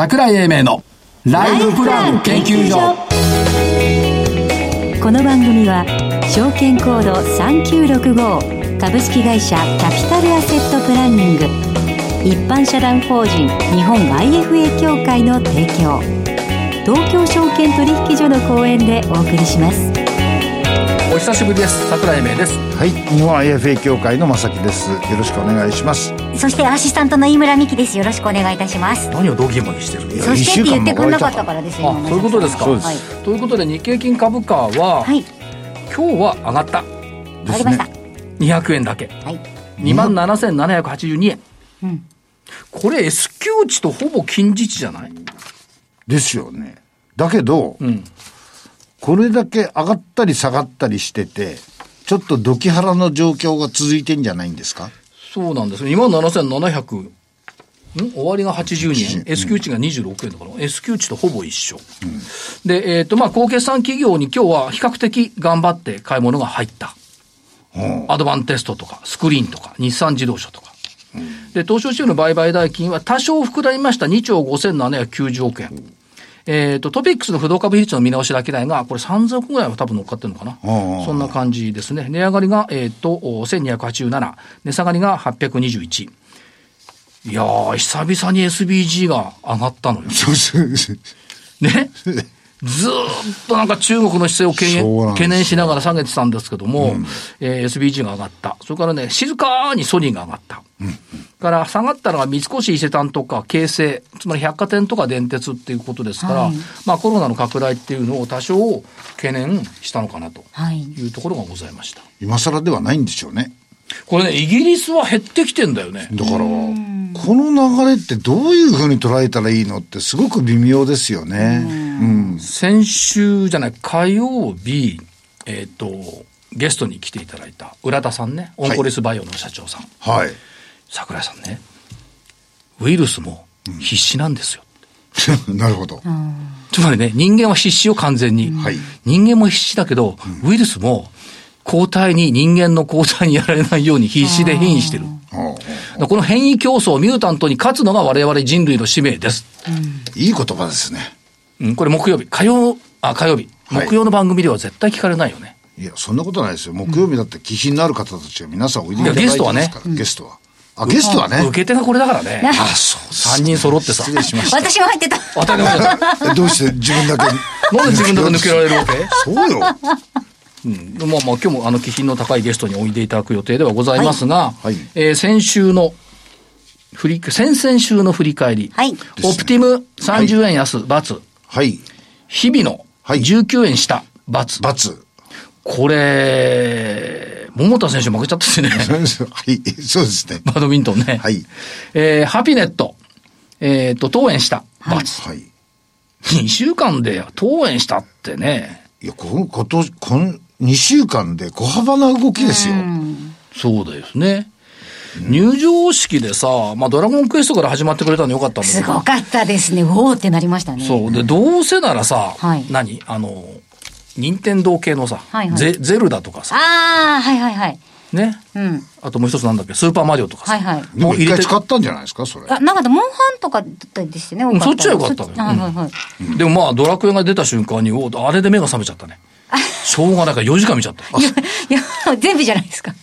桜井英明のライフプラン研究所。この番組は証券コード3965株式会社キャピタルアセットプランニング。一般社団法人日本 IFA 協会の提供。東京証券取引所の講演でお送りします。お久しぶりです。桜井英明です。はい。日本 IFA 協会の正木です。よろしくお願いしますそしてアシスタントの井村美希です。よろしくお願いいたします。何をドギモにしてる？そしてって言ってくれなかったからですよあそういうことですか。はい、ということで日経金株価は、はい、今日は上がったわかりました、200円だけ。はい。2万7782円、うん。これ S q 値とほぼ近似値じゃない？ですよね。だけど、うん。これだけ上がったり下がったりしててちょっとドキハラの状況が続いてんじゃないんですか？そうなんです2万7700ん？終わりが82円、S q 値が26円だから。S q 値とほぼ一緒、でえっ、とまあ高決算企業に今日は比較的頑張って買い物が入った。アドバンテストとか、スクリーンとか、日産自動車とか。で、東証市場の売買代金は多少膨らみました。2兆5790億円。えっ、と、トピックスの不動株比率の見直しだけないが、これ3000億ぐらいは多分乗っかってるのかな。そんな感じですね。値上がりが、えっ、と、お1287。値下がりが821。いやー、久々に SBG が上がったのよ。ね？ずーっとなんか中国の姿勢を懸念しながら下げてたんですけども、えー SBG が上がった。それからね、静かにソニーが上がった。から下がったのが三越伊勢丹とか京成、つまり百貨店とか電鉄っていうことですから、はいまあコロナの拡大っていうのを多少懸念したのかなとはいいうところがございました。今更ではないんでしょうねこれね、イギリスは減ってきてんだよね。だからこの流れってどういうふうに捉えたらいいのってすごく微妙ですよねうん先週じゃない、火曜日、えっ、と、ゲストに来ていただいた浦田さんね、オンコレスバイオの社長さん。はい。桜井さんね、ウイルスも必死なんですよ。なるほど、つまりね、人間は必死よ、完全に。はい。人間も必死だけど、ウイルスも抗体に、人間の抗体にやられないように必死で変異してる。この変異競争、ミュータントに勝つのが我々人類の使命です。いい言葉ですね。うん、これ木曜日、火曜、あ、火曜日。はい。木曜の番組では絶対聞かれないよね。いやそんなことないですよ。木曜日だって気品のある方たちが皆さんおいでいただいていやゲストはね。ますからゲストは。あゲストはね。受け手がこれだからね。あそうです三人揃ってさ。失礼しました。私も入ってた。当たり前だ。えどうして自分だけ？なんで自分だけ抜けられる？わ けそうよ。うん、まあまあ今日もあの気品の高いゲストにおいでいただく予定ではございますが、はい。えー先週の振り、先々週の振り返り、はい。オプティム30円安、×、はい日々のはい。19円下、×、罰。これ、桃田選手負けちゃったですね。はい。そうですね。バドミントンね。はい。えーハピネット、えっ、と、当円下、×、はい。2週間で当円下ってね、いや、この、今年、この2週間で小幅な動きですよ。そうですね。入場式でさ、まあ、ドラゴンクエストから始まってくれたのよかったんだけど。すごかったですねおおってなりましたねそう。で、どうせならさ、はい何？あの、任天堂系のさ、はいはいゼゼルダとかさ、ああはいはいはいね？うんあともう一つなんだっけ、スーパーマリオとかさ。はいはいでもう入れて回使ったんじゃないですか、それ。あなんかモンハンとかだったですよね、んそっちはよかったのよそはいはいはい。でもまあ、ドラクエが出た瞬間に、おあれで目が覚めちゃったね。しょうがないから4時間見ちゃった。いや、いや、全部じゃないですか。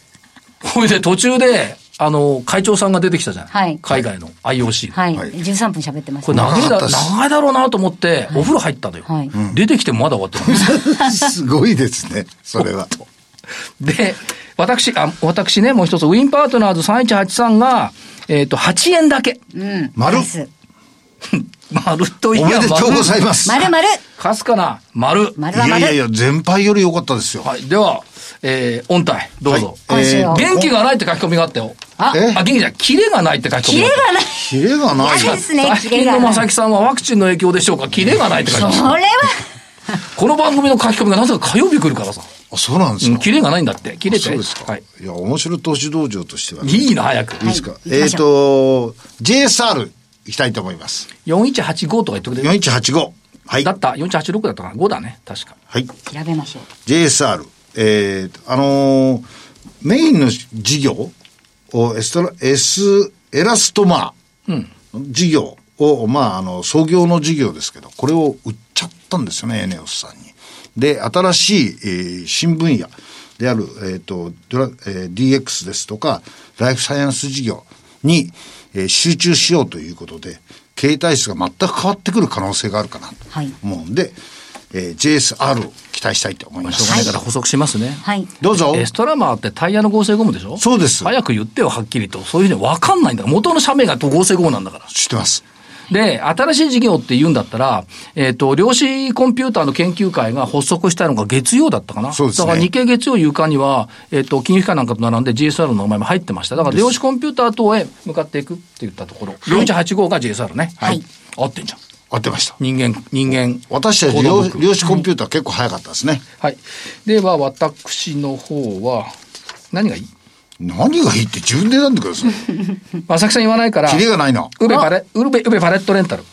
ほいで途中で、あの、会長さんが出てきたじゃない。はい海外の IOC。はい。はい13分喋ってます、これ長いだ長いだろうなと思って、お風呂入ったのよ。はい出てきてもまだ終わってない。すごいですね、それは。で、私、あ、私ね、もう一つ、ウィンパートナーズ3183が、えっ、と、8円だけ。うん。丸？です 丸といやおめでとうございます。丸丸かすかな、丸。丸は丸いやいやいや、全敗より良かったですよ。はい。では、えー、音体、どうぞ。今週は元気がないって書き込みがあったよ。あえ？あ、元気じゃない、キレがないって書き込みキレがあった。がない。キレがない。嫌ですね、最近のキレがない。正木さんはワクチンの影響でしょうかキレがないって書いてます。それは、この番組の書き込みがなぜか火曜日来るからさ。あ、そうなんですか？うんキレがないんだって。キレて。そうですか。はい。いや、面白投資道場としてはね。いいいな、早く。いですか？はいえっと、JSR 行きたいと思います。4185とか言ってくれる？4185。はいだ。った。4186だったかな？5だね。確か。はい。調べましょう。JSR。えーと、あのーメインの事業をエストラ、エス、エラストマー。事業を、まあ、あの、創業の事業ですけど、これを売っちゃったんですよね、エネオスさんに。で、新しい、えー、新分野である、えっ、ー、と、ドラ、えー、DX ですとか、ライフサイエンス事業に、えー、集中しようということで、経営体質が全く変わってくる可能性があるかなと思うんで、はい、えー、JSR を期待したいと思います。しょうがないから補足しますね。はい。どうぞ。エストラマーってタイヤの合成ゴムでしょ？そうです。早く言ってよ、はっきりと。そういうふうに分かんないんだから。元の社名が合成ゴムなんだから。知ってます。で、新しい事業って言うんだったら、えっ、ー、と、量子コンピューターの研究会が発足したのが月曜だったかな？そうですね。だから日経月曜夕刊には、えっ、ー、と、金融機関なんかと並んで GSR の名前も入ってました。だから量子コンピューター等へ向かっていくって言ったところ。4185が JSR ね。はい。合ってんじゃん。合ってました。人間、人間。私たち量量子コンピューター結構早かったですね。はい。では、私の方は、何がいい？何がいいって自分で選んでください。正木さん言わないから。キリがないな。ウベパレ、ウベ、ウベパレットレンタル。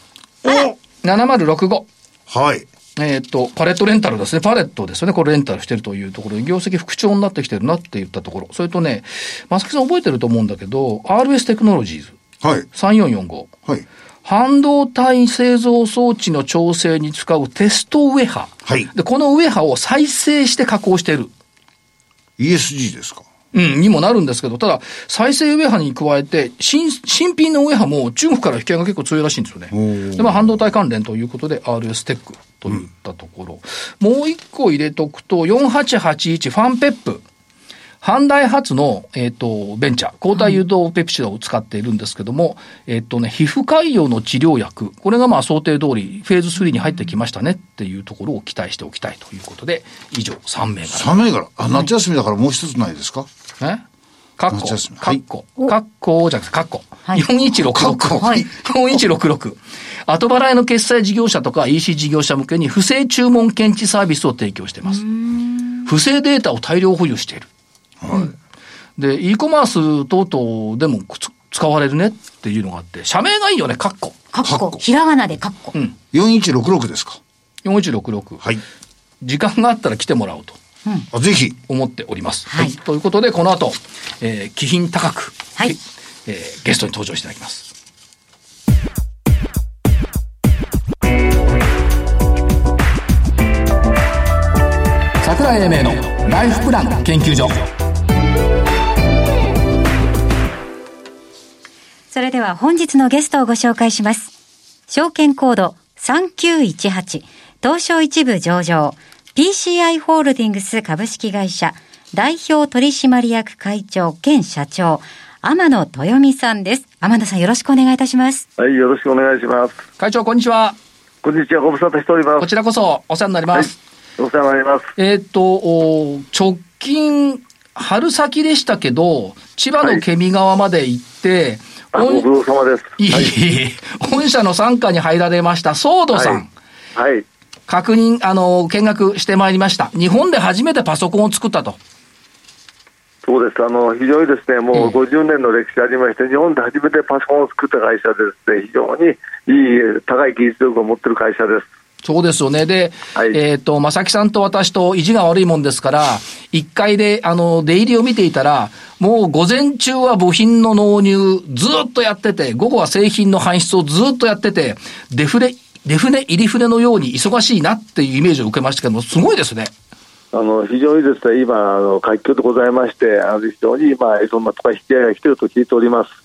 お !7065。はい。えっ、と、パレットレンタルですね。パレットですよね。これレンタルしてるというところで、業績復調になってきてるなって言ったところ。それとね、正木さん覚えてると思うんだけど、RS テクノロジーズ。はい。3445。はい。半導体製造装置の調整に使うテストウェハ。はい。で、このウェハを再生して加工している。ESG ですか？うん、にもなるんですけど、ただ、再生ウェハに加えて、新、新品のウェハも中国から引き合いが結構強いらしいんですよね。で、まあ、半導体関連ということで、RS テックといったところ。うん、もう一個入れとくと、4881ファンペップ。阪大発の、えっ、ー、と、ベンチャー、抗体誘導ペプチドを使っているんですけども、えっ、とね、皮膚潰瘍の治療薬、これがまあ想定通り、フェーズ3に入ってきましたねっていうところを期待しておきたいということで、以上、3銘柄。3銘柄あ、夏休みだからもう一つないですか？え？カッコ、カッコ、カッコじゃなくてカッコ。はい、4166。はい。4166。後払いの決済事業者とか EC 事業者向けに不正注文検知サービスを提供しています。不正データを大量保有している。はい。で、e コマース等々でも使われるねっていうのがあって、社名がいいよね、カッコ。カッコ。ひらがなでカッコ。うん。4166ですか？4166。はい。時間があったら来てもらおうと。うん、ぜひ。思っております。はい。ということで、この後、えー、気品高く、はい。えー、ゲストに登場していただきます。桜井英明のライフプラン研究所。それでは本日のゲストをご紹介します。証券コード3918東証一部上場 PCI ホールディングス株式会社代表取締役会長兼社長、天野豊美さんです。天野さんよろしくお願いいたします。はい、よろしくお願いします。会長、こんにちは。こんにちは、ご無沙汰しております。こちらこそお世話になります。はい、お世話になります。えっ、と、直近、春先でしたけど、千葉のケミ川まで行って、はい、ご苦労様です。いい、はい、本社の傘下に入られました、ソードさん。はい、はい確認、あの、見学してまいりました。日本で初めてパソコンを作ったと。そうです。あの、非常にですね、もう50年の歴史ありまして、日本で初めてパソコンを作った会社でですね、非常にいい、高い技術力を持っている会社です。そうですよね。で、はい、えっ、ー、と、正木さんと私と意地が悪いもんですから、1階で、あの、出入りを見ていたら、もう午前中は部品の納入ずっとやってて、午後は製品の搬出をずっとやってて、デフレ出船、入り船のように忙しいなっていうイメージを受けましたけども、すごいですね。あの非常にですね今、あの活況でございまして、あの非常に今、そんなとか引き合いが来てると聞いております。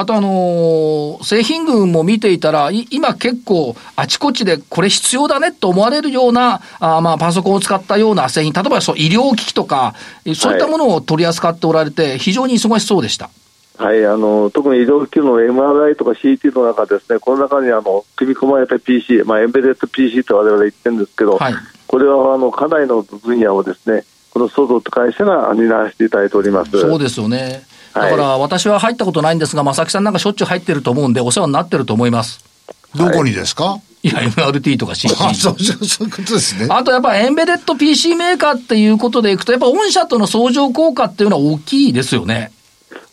あとあのー、製品群も見ていたら、今結構あちこちでこれ必要だねと思われるような、あまあパソコンを使ったような製品、例えばそう医療機器とか、そういったものを取り扱っておられて、非常に忙しそうでした。はい、あの特に医療機器の MRI とか CT の中ですね、この中にあの組み込まれた PC、まあ、エンベデッド PC と我々言ってるんですけど、はい、これはあのかなりの分野をですね、このソゾと会社が担わせていただいておりますそうですよね。だから私は入ったことないんですが、正木さんなんかしょっちゅう入ってると思うんで、お世話になってると思います。どこにですか、はいいや、MRT とか CT。あ、そう、そういうことですね。あとやっぱエンベデッド PC メーカーっていうことでいくと、やっぱ御社との相乗効果っていうのは大きいですよね。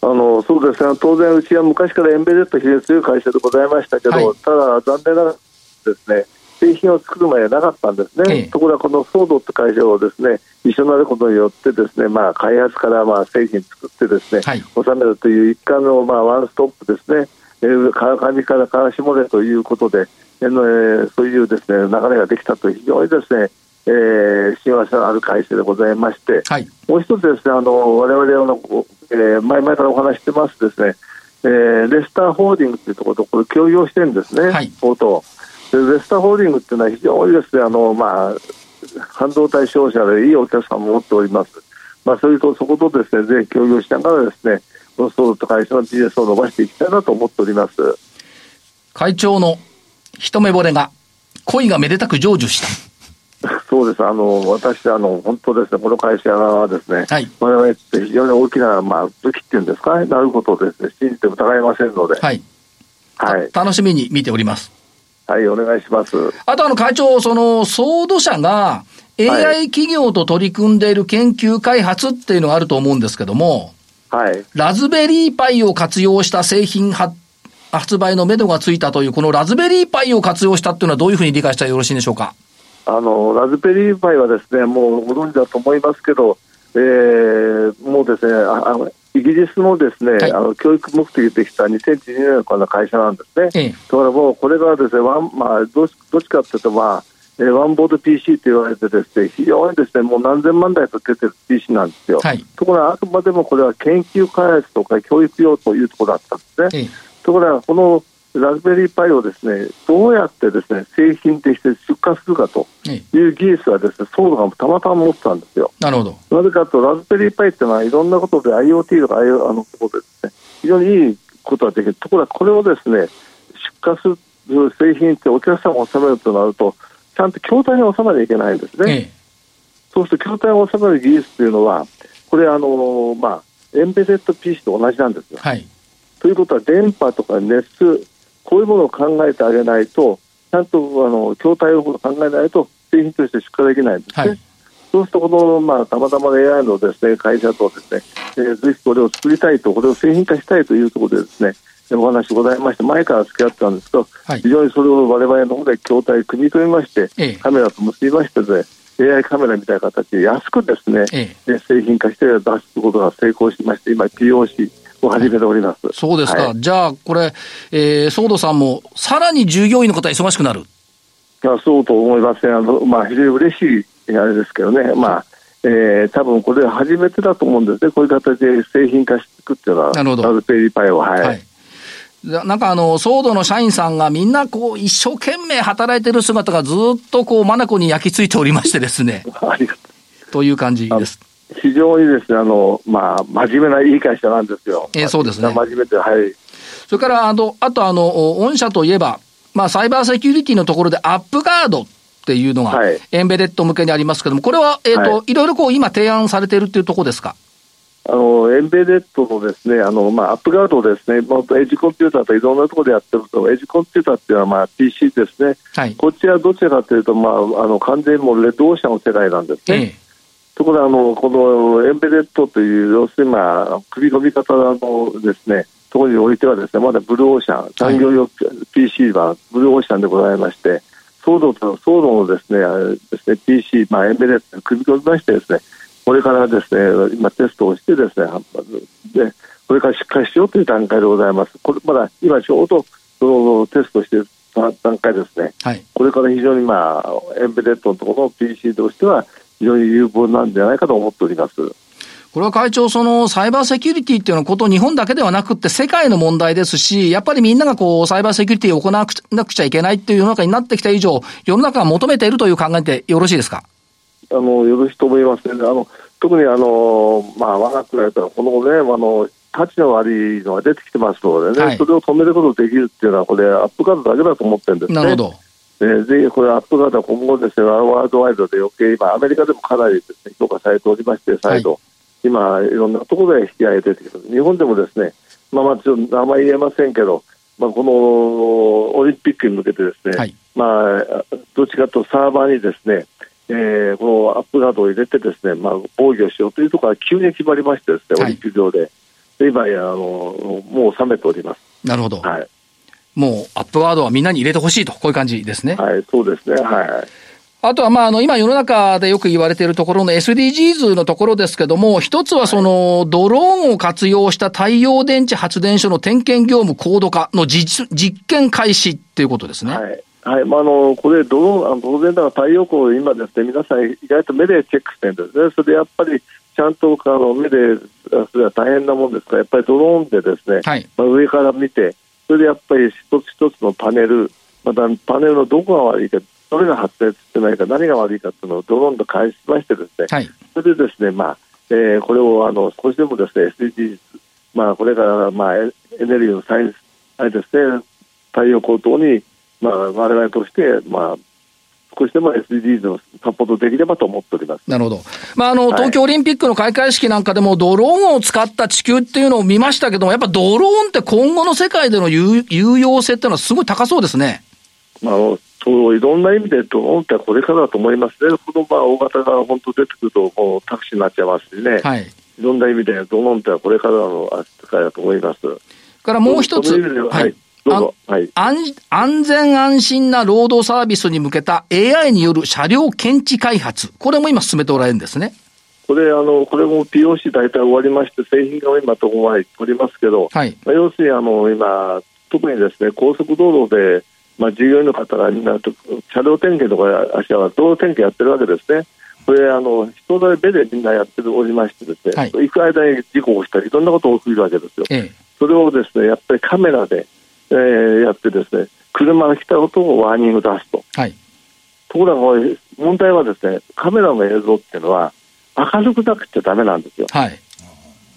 あのそうですね、当然、うちは昔からエンベデッド非常に強い会社でございましたけど、はい、ただ、残念ながらですね、製品を作る前はなかったんですね、ええ、ところがこのソードって会社をですね一緒になることによってですね、まあ、開発からまあ製品作ってですね、はい、収めるという一貫のまあワンストップですね、えー、川上から川下でということで、えー、そういうですね流れができたと非常にですね、えー、幸せのある会社でございまして、はい、もう一つですね、あの我々の、えー、前々からお話してますですね、えー、レスターホールディングというところとこれ協業してるんですね、はい、とでレスターホールディングっていうのは非常にですね、あのまあ半導体商社でいいお客さんも持っております。まあ、それとそことですね、ぜひ協業しながらですね、このソールと会社のビジネスを伸ばしていきたいなと思っております。会長の一目惚れが、恋がめでたく成就した。そうです。あの、私、あの、本当ですね、この会社はですね、はい、我々って非常に大きな、まあ、武器っていうんですか、なることをですね、信じて疑いませんので、はい。はい。楽しみに見ております。はい、お願いします。あと、あの、会長、その、ソード社が、AI 企業と取り組んでいる研究開発っていうのがあると思うんですけども、はい。ラズベリーパイを活用した製品発発売のめどがついたという、このラズベリーパイを活用したっていうのはどういうふうに理解したらよろしいんでしょうか？あの、ラズベリーパイはですね、もうご存知だと思いますけど、えー、もうですね、あのイギリスのですね、はい、あの教育目的でできた2012年からの会社なんですね。ええ、だからもうこれがですね、ワンまあどっちかっていうとまあ。えー、ワンボード PC と言われてですね、非常にですね、もう何千万台と出てる PC なんですよ。はい、ところが、あくまでもこれは研究開発とか教育用というところだったんですね。ところが、このラズベリーパイをですね、どうやってですね、製品として出荷するかという技術はですね、ソードがたまたま持ってたんですよ。なるほど。なぜかと、ラズベリーパイっていうのはいろんなことで IoT とかあのところでですね、非常にいいことができる。ところが、これをですね、出荷する製品ってお客様を収めるとなると、ちゃんと筐体に収まりゃいけないんですね。ええ、そうすると筐体に収まる技術というのは、これあの、まあ、エンベデッド PC と同じなんですよ。はい、ということは、電波とか熱、こういうものを考えてあげないと、ちゃんとあの筐体を考えないと、製品として出荷できないんですね。はい、そうすると、この、まあ、たまたま AI のですね、会社とですね、えー、ぜひこれを作りたいと、これを製品化したいというところでですね、お話ございまして、前から付き合ってたんですけど、はい、非常にそれをわれわれの方で筐体組み止めまして、ええ、カメラと結びましてで、AI カメラみたいな形で安くですね、ええ、製品化して出すことが成功しまして、今 POC を始めております。そうですか。はい、じゃあ、これ、えー、ソードさんも、さらに従業員の方忙しくなるいや、そうと思いますね。あの、まあ、非常に嬉しいあれですけどね。まあ、えー、多分これ初めてだと思うんですね。こういう形で製品化していくっていうのは。なるほど。ラズベリーパイを。はい、はいなんかあの、ソードの社員さんがみんなこう、一生懸命働いてる姿がずっとこう、眼に焼き付いておりましてですね。ありがとう。という感じです。非常にですね、あの、まあ、真面目ないい会社なんですよ。えー、そうですね。真面目で、はい。それから、あの、あとあの、御社といえば、まあ、サイバーセキュリティのところでアップガードっていうのが、エンベデッド向けにありますけども、これは、えっ、ー、と、はい、いろいろこう、今提案されているっていうところですか？あのエンベデッドのですねあの、まあ、アップガードですね、まあ、エッジコンピューターといろんなところでやってると、エッジコンピューターっていうのは、まあ、PC ですね、はい、こっちはどちらかというと、まあ、あの完全にもうレッドオーシャンの世界なんですね。ええ、ところがあの、このエンベデッドという、要するに、まあ、組み込み方のですね、ところにおいてはですね、まだブルーオーシャン、産業用 PC はブルーオーシャンでございまして、ソードとソードのですね、ですね PC、まあ、エンベデッド組み込みましてですね、これからですね、今テストをしてですね、でこれからしっかりしようという段階でございます。これまだ今ちょうどそのテストしている段階ですね、はい、これから非常にまあエンベデッドのところの PC としては非常に有望なんじゃないかと思っております。これは会長、そのサイバーセキュリティっていうのこと、日本だけではなくて世界の問題ですし、やっぱりみんながこう、サイバーセキュリティを行わなくちゃいけないっていう世の中になってきた以上、世の中が求めているという考えでよろしいですか？あのよろしいと思いますね。あの特にあの、まあ、我が国はこのね、あの、価値の悪いのが出てきてますのでね、はい、それを止めることができるっていうのは、これ、アップカードだけだと思ってるんですね。なるほど。えー、ぜひこれ、アップカードは今後ですね、ワールドワイドで余計、今、アメリカでもかなりですね、評価されておりまして、再度、はい、今、いろんなところで引き上げてきて日本でもですね、まあ、まあ、ちょっと名前言えませんけど、まあ、このオリンピックに向けてですね、はい、まあ、どっちかとサーバーにですね、えー、このアップガードを入れてですね、まあ、防御しようというところが急に決まりましてですね、オリンピック上で。で今やあの、もう冷めております。なるほど。はい。もう、アップガードはみんなに入れてほしいと、こういう感じですね。はい、そうですね。はい。あとは、まあ、あの、今世の中でよく言われているところの SDGs のところですけども、一つはその、ドローンを活用した太陽電池発電所の点検業務高度化の実実験開始っていうことですね。はい。はい、まあ、あの、これ、ドローン、あの当然だから太陽光、今ですね、皆さん意外と目でチェックしてるんですね。それでやっぱり、ちゃんとあの目で、それは大変なもんですから、やっぱりドローンでですね、はい、まあ、上から見て、それでやっぱり一つ一つのパネル、またパネルのどこが悪いか、どれが発生してないか、何が悪いかっていうのをドローンと開始しましてですね、はい、それでですね、まあ、えー、これをあの少しでもですね、SDGs、まあ、これからまあエネルギーのサインス、あれですね、太陽光等に、まあ、我々として、まあ、少しでも SDGs をサポートできればと思っております。なるほど。まあ、あの、東京オリンピックの開会式なんかでも、ドローンを使った地球っていうのを見ましたけども、やっぱドローンって今後の世界での有用性っていうのはすごい高そうですね。まあ、そういろんな意味でドローンってこれからだと思いますね、このまあ大型が本当出てくると、もうタクシーになっちゃいますしね、はい、いろんな意味でドローンってこれからの扱いだと思います。からもう一つ、はいはい、安全安心な労働サービスに向けた AI による車両検知開発、これも今進めておられるんですね。これ、あの、これも POC 大体終わりまして、製品が今とこまでおりますけど、はい、まあ、要するにあの、今、特にですね、高速道路で、まあ、従業員の方がみんな車両点検とか、足は道路点検やってるわけですね。これ、あの、人の目でみんなやっておりましてですね、はい、行く間に事故をしたり、いろんなことが起きるわけですよ。ええ、それをですね、やっぱりカメラで、えー、やってですね、車が来たことをワーニング出すと。はい、ところが、問題はですね、カメラの映像っていうのは、明るくなくちゃだめなんですよ。はい、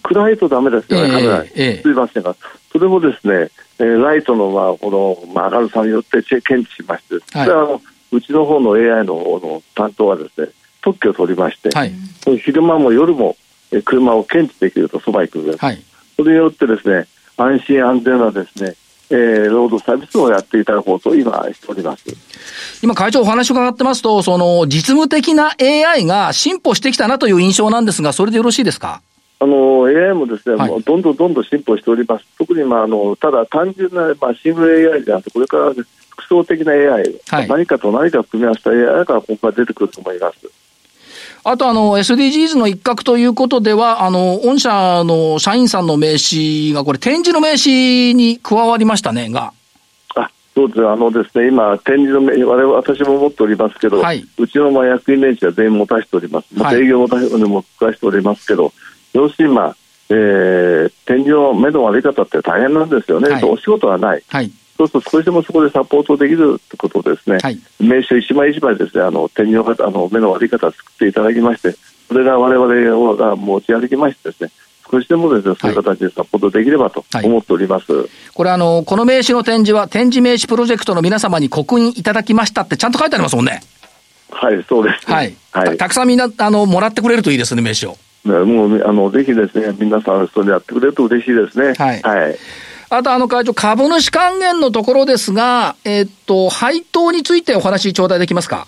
暗いとだめですよね、カメラ。えー、すみませんが、それもですね、えー、ライトの、まあ、この、まあ、明るさによって検知しまして、はい、それはあのうちの方の AI のの担当はですね、特許を取りまして、はい、昼間も夜も、えー、車を検知できると、そば行くんです。はい、それによってですね、安心安全なですね、えー、ロードサービスをやっていただこうと今しております。今会長お話伺ってますと、その実務的な AI が進歩してきたなという印象なんですが、それでよろしいですか？あの AI もですね、はい、もうどんどんどんどん進歩しております。特に、まあ、あのただ単純な、まあ、シングル AI であって、これから複層的な AI、はい、何かと何か組み合わせた AI が今後出てくると思います。あとあの、SDGs の一角ということでは、あの、御社の社員さんの名刺が、これ、展示の名刺に加わりましたね、が。あそうですあのですね、今、展示の名刺、我々、私も持っておりますけど、はい、うちのまあ役員名刺は全員持たせております。まあ、営業も持たせておりますけど、要するに、まあ、えー、展示の目の悪い方って大変なんですよね、はい、お仕事はない。はいそうすると少しでもそこでサポートできるということですね、はい、名刺一枚一枚ですね、あの手にの方あの目の悪い方を作っていただきまして、それが我々が持ち歩きましてですね、少しでもですね、そういう形でサポートできればと思っております。はい、これあの、この名刺の展示は、展示名刺プロジェクトの皆様に刻印いただきましたってちゃんと書いてありますもんね。はい、そうです、ね、はい。はい、たくさんみんな、あの、もらってくれるといいですね、名刺を。もう、あの、ぜひですね、皆さんそれやってくれると嬉しいですね。はい。はいあと、あの、会長、株主還元のところですが、えっと、配当についてお話頂戴できますか？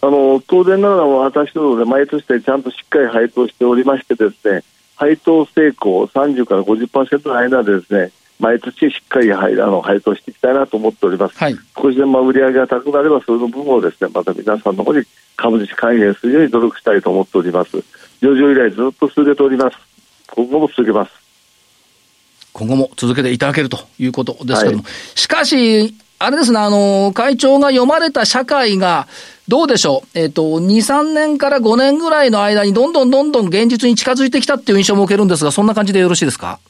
あの、当然ながら私どもで毎年でちゃんとしっかり配当しておりましてですね、配当成功30から50%の間でですね、毎年しっかり配あの配当していきたいなと思っております。はい、少しでも売り上げが高くなれば、その部分をですね、また皆さんの方に株主還元するように努力したいと思っております。上場以来ずっと続けております。今後も続けます。今後も続けていただけるということですけども、はい、しかし、あれですね、あの、会長が読まれた社会が、どうでしょう、えっ、ー、と、2、3年から5年ぐらいの間に、どんどんどんどん現実に近づいてきたっていう印象も受けるんですが、そんな感じでよろしいですか？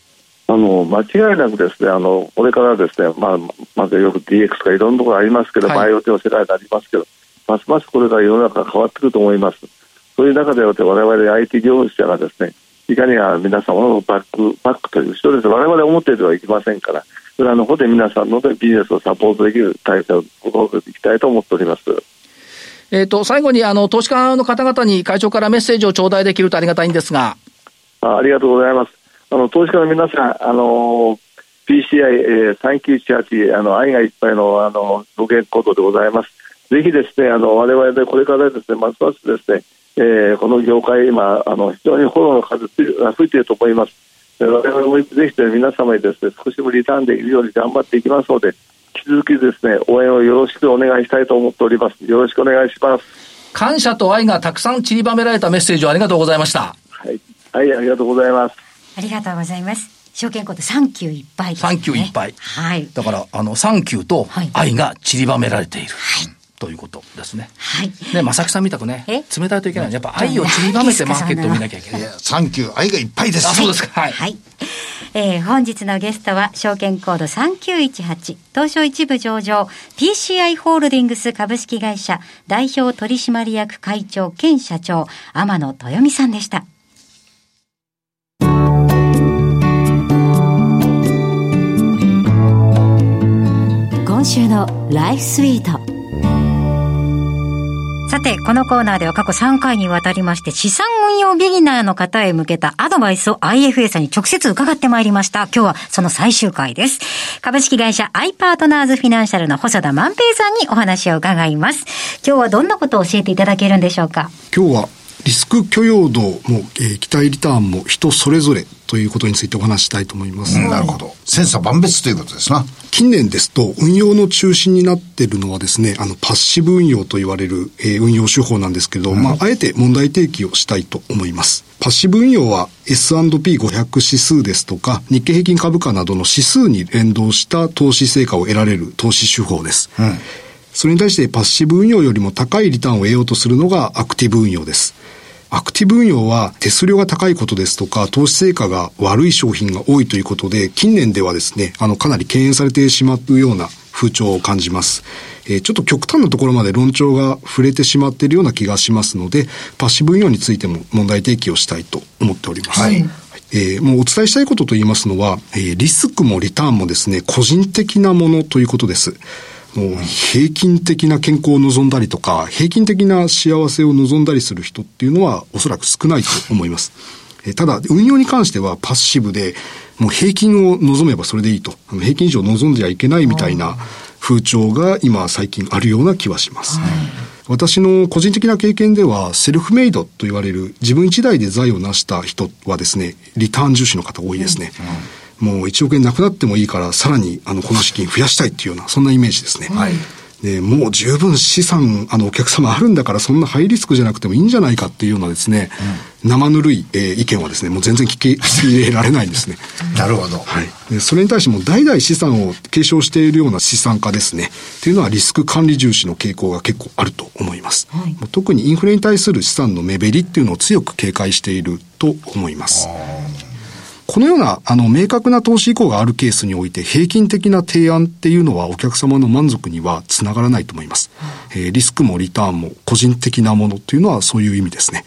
あの間違いなくですね、あのこれからですね、まあ、まずよく DX とかいろんなところありますけど、はい、IoT の世界でありますけど、ますますこれから世の中が変わってくると思います。そういう中で我々 IT 業者がですね、いかには皆様のバック、バックという人です。我々思っていてはいけませんから、裏の方で皆さんのでビジネスをサポートできる体制を心がけていきたいと思っております。えっ、ー、と、最後に、あの、投資家の方々に会長からメッセージを頂戴できるとありがたいんですが。あありがとうございます。あの、投資家の皆さん、あの、PCI、えー、3918、あの、愛がいっぱいの、あの、ご健康でございます。ぜひですね、あの、我々でこれからですね、ますますですね、えー、この業界、今、あの非常にフォローの数が増えていると思います。我々もぜひ、皆様にですね少しでもリターンできるように頑張っていきますので、引き続きですね応援をよろしくお願いしたいと思っております。よろしくお願いします。感謝と愛がたくさん散りばめられたメッセージをありがとうございました。はい。はい、ありがとうございます。ありがとうございます。証券コード3級いっぱいです、ね。3級いっぱい。はい。だから、あの、3級と愛が散りばめられている。はい。ということですね。はい。ね、まさきさんみたくね、冷たいといけない。やっぱ愛を散りばめてマーケットを見なきゃいけない。サンキュー、愛がいっぱいです。あ、そうですか。はい。はい。えー、本日のゲストは、証券コード3918、東証一部上場、PCI ホールディングス株式会社、代表取締役会長兼社長、天野豊美さんでした。今週のライフスイート。さて、このコーナーでは過去3回にわたりまして、資産運用ビギナーの方へ向けたアドバイスを IFA さんに直接伺ってまいりました。今日はその最終回です。株式会社 i パートナーズフィナンシャルの細田万平さんにお話を伺います。今日はどんなことを教えていただけるんでしょうか？今日はリスク許容度も、えー、期待リターンも人それぞれということについてお話したいと思います。うん、なるほど。千差万別ということですな。近年ですと、運用の中心になっているのはですね、あの、パッシブ運用と言われる、えー、運用手法なんですけど、うん、まあ、あえて問題提起をしたいと思います。パッシブ運用は S&P500 指数ですとか、日経平均株価などの指数に連動した投資成果を得られる投資手法です。うんそれに対してパッシブ運用よりも高いリターンを得ようとするのがアクティブ運用です。アクティブ運用は手数料が高いことですとか、投資成果が悪い商品が多いということで、近年ではですね、あの、かなり敬遠されてしまうような風潮を感じます。えー、ちょっと極端なところまで論調が触れてしまっているような気がしますので、パッシブ運用についても問題提起をしたいと思っております。はい。えー、もうお伝えしたいことと言いますのは、えー、リスクもリターンもですね、個人的なものということです。もう平均的な健康を望んだりとか、平均的な幸せを望んだりする人っていうのはおそらく少ないと思います。ただ、運用に関してはパッシブで、もう平均を望めばそれでいいと。平均以上望んじゃいけないみたいな風潮が今最近あるような気はします。私の個人的な経験では、セルフメイドと言われる自分一代で財を成した人はですね、リターン重視の方多いですね。うんもう1億円なくなってもいいから、さらにあのこの資金増やしたいっていうような、そんなイメージですね。はいで、もう十分資産、あの、お客様あるんだから、そんなハイリスクじゃなくてもいいんじゃないかっていうようなですね、うん、生ぬるい、えー、意見はですね、もう全然聞き 入れられないんですね。なるほど。はい。で、それに対しても代々資産を継承しているような資産家ですね、っていうのはリスク管理重視の傾向が結構あると思います。はい、特にインフレに対する資産の目減りっていうのを強く警戒していると思います。このような、あの、明確な投資意向があるケースにおいて、平均的な提案っていうのはお客様の満足にはつながらないと思います。えー、リスクもリターンも個人的なものというのはそういう意味ですね。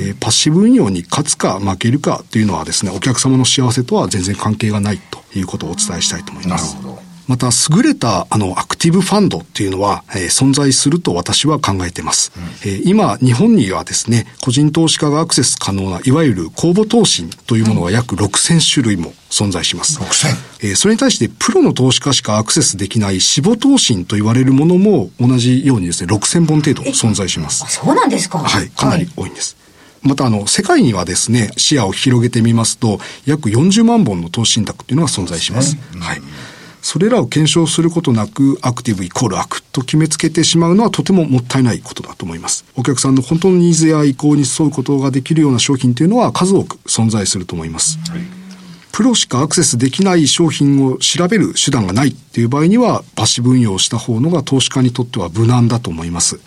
えー、パッシブ運用に勝つか負けるかというのはですね、お客様の幸せとは全然関係がないということをお伝えしたいと思います。なるほど。また、優れた、あの、アクティブファンドっていうのは、えー、存在すると私は考えています。うん、えー、今、日本にはですね、個人投資家がアクセス可能な、いわゆる公募投資というものが約6000種類も存在します。6000? えー、それに対して、プロの投資家しかアクセスできない死母投資と言われるものも同じようにですね、6000本程度存在します。そうなんですか？はい、かなり多いんです。はいまたあの、世界にはですね、視野を広げてみますと、約40万本の投資信託っていうのが存在します。すねうん、はい。それらを検証することなく、アクティブイコール悪と決めつけてしまうのはとてももったいないことだと思います。お客さんの本当のニーズや意向に沿うことができるような商品というのは数多く存在すると思います。はいプロしかアクセスできない商品を調べる手段がないっていう場合には、パッシブ運用をした方のが投資家にとっては無難だと思います。うん、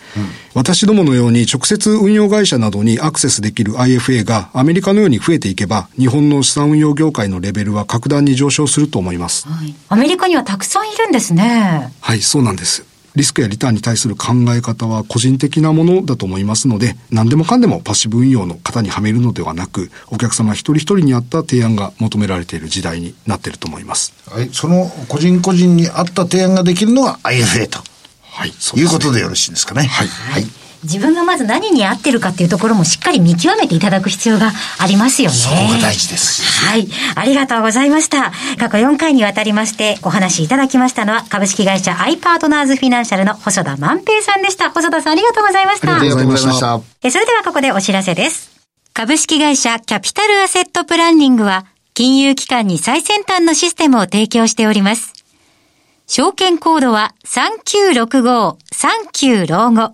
私どものように直接運用会社などにアクセスできる IFA がアメリカのように増えていけば、日本の資産運用業界のレベルは格段に上昇すると思います。はい、アメリカにはたくさんいるんですね。はい、そうなんです。リスクやリターンに対する考え方は個人的なものだと思いますので、何でもかんでもパッシブ運用の型にはめるのではなく、お客様一人一人に合った提案が求められている時代になっていると思います。はい、その個人個人に合った提案ができるのが IFA と。はい、そう、ね、いうことでよろしいですかね。はい。はい自分がまず何に合ってるかっていうところもしっかり見極めていただく必要がありますよね。そこが大事です。はい。ありがとうございました。過去4回にわたりましてお話しいただきましたのは株式会社アイパートナーズフィナンシャルの細田万平さんでした。細田さんありがとうございました。ありがとうございました。えそれではここでお知らせです。株式会社キャピタルアセットプランニングは金融機関に最先端のシステムを提供しております。証券コードは3965-39老後。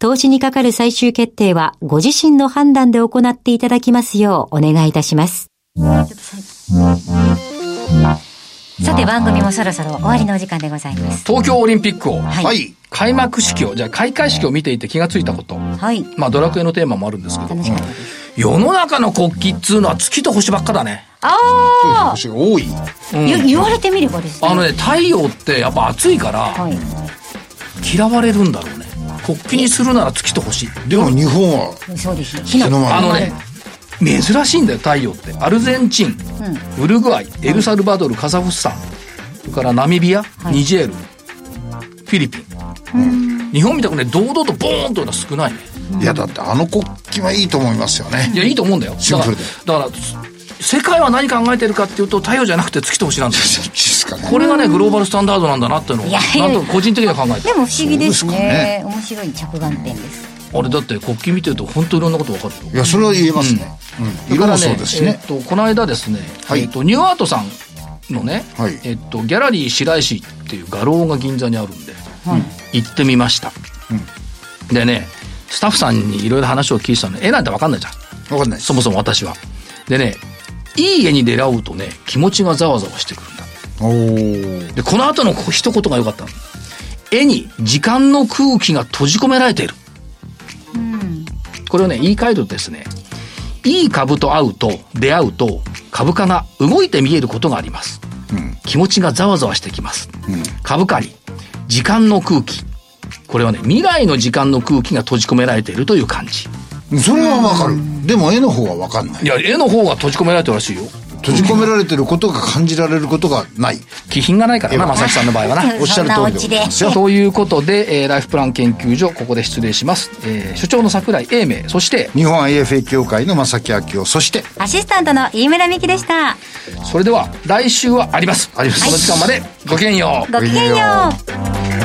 投資にかかる最終決定はご自身の判断で行っていただきますようお願いいたします。さて番組もそろそろ終わりのお時間でございます。東京オリンピックを、はい、開幕式を、じゃあ開会式を見ていて気がついたこと。はい。まあドラクエのテーマもあるんですけど。世の中の国旗っつうのは月と星ばっかだね。ああ。星が多い。うん、言われてみればですね。あのね、太陽ってやっぱ暑いから、はい、嫌われるんだろうね。国旗にするなら月と星。でも日本はそうですね。あのね珍しいんだよ太陽って。アルゼンチン、うん、ウルグアイエルサルバドルカザフスタンそれからナミビア、はい、ニジェールフィリピン、日本みたくね堂々とボーンというのは少ないね。いやだってあの国旗はいいと思いますよね。いやいいと思うんだよ。シンプルで。だから世界は何考えてるかっていうと太陽じゃなくて月と星なんですよ。これがねグローバルスタンダードなんだなっていうのをなんと個人的には考えてでも不思議ですね。ね。面白い着眼点です。あれだって国旗見てると本当いろんなこと分かるいやそれは言えますね、うん、色もそうですしね、えー、っとこの間ですね、はい、えー、っとニューアートさんのね、はい、えっとギャラリー白石っていう画廊が銀座にあるんで、はい、行ってみました、うん、でねスタッフさんにいろいろ話を聞いてたの。絵なんて分かんないじゃん。分かんないそもそも私は。でねいい絵に出会うとね気持ちがざわざわしてくるんだ。でこの後の一言が良かった絵に時間の空気が閉じ込められている、うん、これをね言い換えるとですねいい株と会うと出会うと株価が動いて見えることがあります、うん、気持ちがざわざわしてきます、うん、株価に時間の空気。これはね未来の時間の空気が閉じ込められているという感じそれはわかる。でも絵の方はわかんない。いや絵の方が閉じ込められてるらしいよ。閉じ込められてることが感じられることがない。気品がないからな正木さんの場合はな。おっしゃる通りでございますよ。ということで、えー、ライフプラン研究所ここで失礼します、えー、所長の櫻井英明そして日本 IFA 協会の正木明夫そしてアシスタントの飯村美希でした。それでは来週はあります。あります、この時間までごきげんよう。ごきげんよう